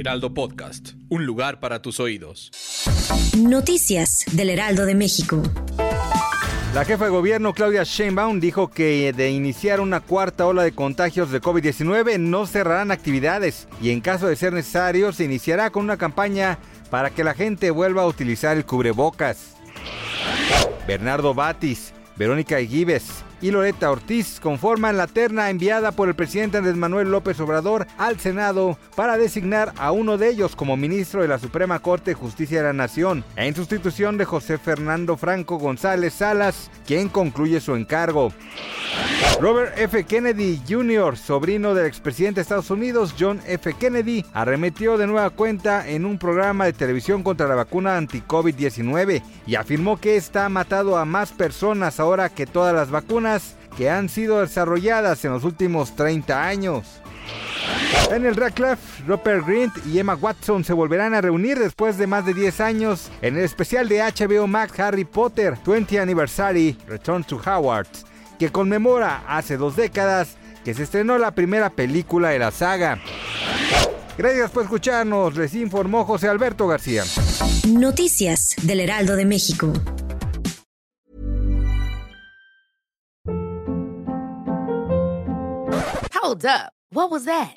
Heraldo Podcast, un lugar para tus oídos. Noticias del Heraldo de México. La jefa de gobierno Claudia Sheinbaum dijo que de iniciar una cuarta ola de contagios de COVID-19 no cerrarán actividades y en caso de ser necesario se iniciará con una campaña para que la gente vuelva a utilizar el cubrebocas. Bernardo Batis, Verónica Eguibes, y Loreta Ortiz conforman la terna enviada por el presidente Andrés Manuel López Obrador al Senado para designar a uno de ellos como ministro de la Suprema Corte de Justicia de la Nación, en sustitución de José Fernando Franco González Salas, quien concluye su encargo. Robert F. Kennedy Jr., sobrino del expresidente de Estados Unidos, John F. Kennedy, arremetió de nueva cuenta en un programa de televisión contra la vacuna anti-COVID-19 y afirmó que esta ha matado a más personas ahora que todas las vacunas que han sido desarrolladas en los últimos 30 años. En el Radcliffe, Rupert Grint y Emma Watson se volverán a reunir después de más de 10 años en el especial de HBO Max Harry Potter 20 Anniversary Return to Hogwarts, que conmemora hace dos décadas que se estrenó la primera película de la saga. Gracias por escucharnos, les informó José Alberto García. Noticias del Heraldo de México. Hold up. What was that?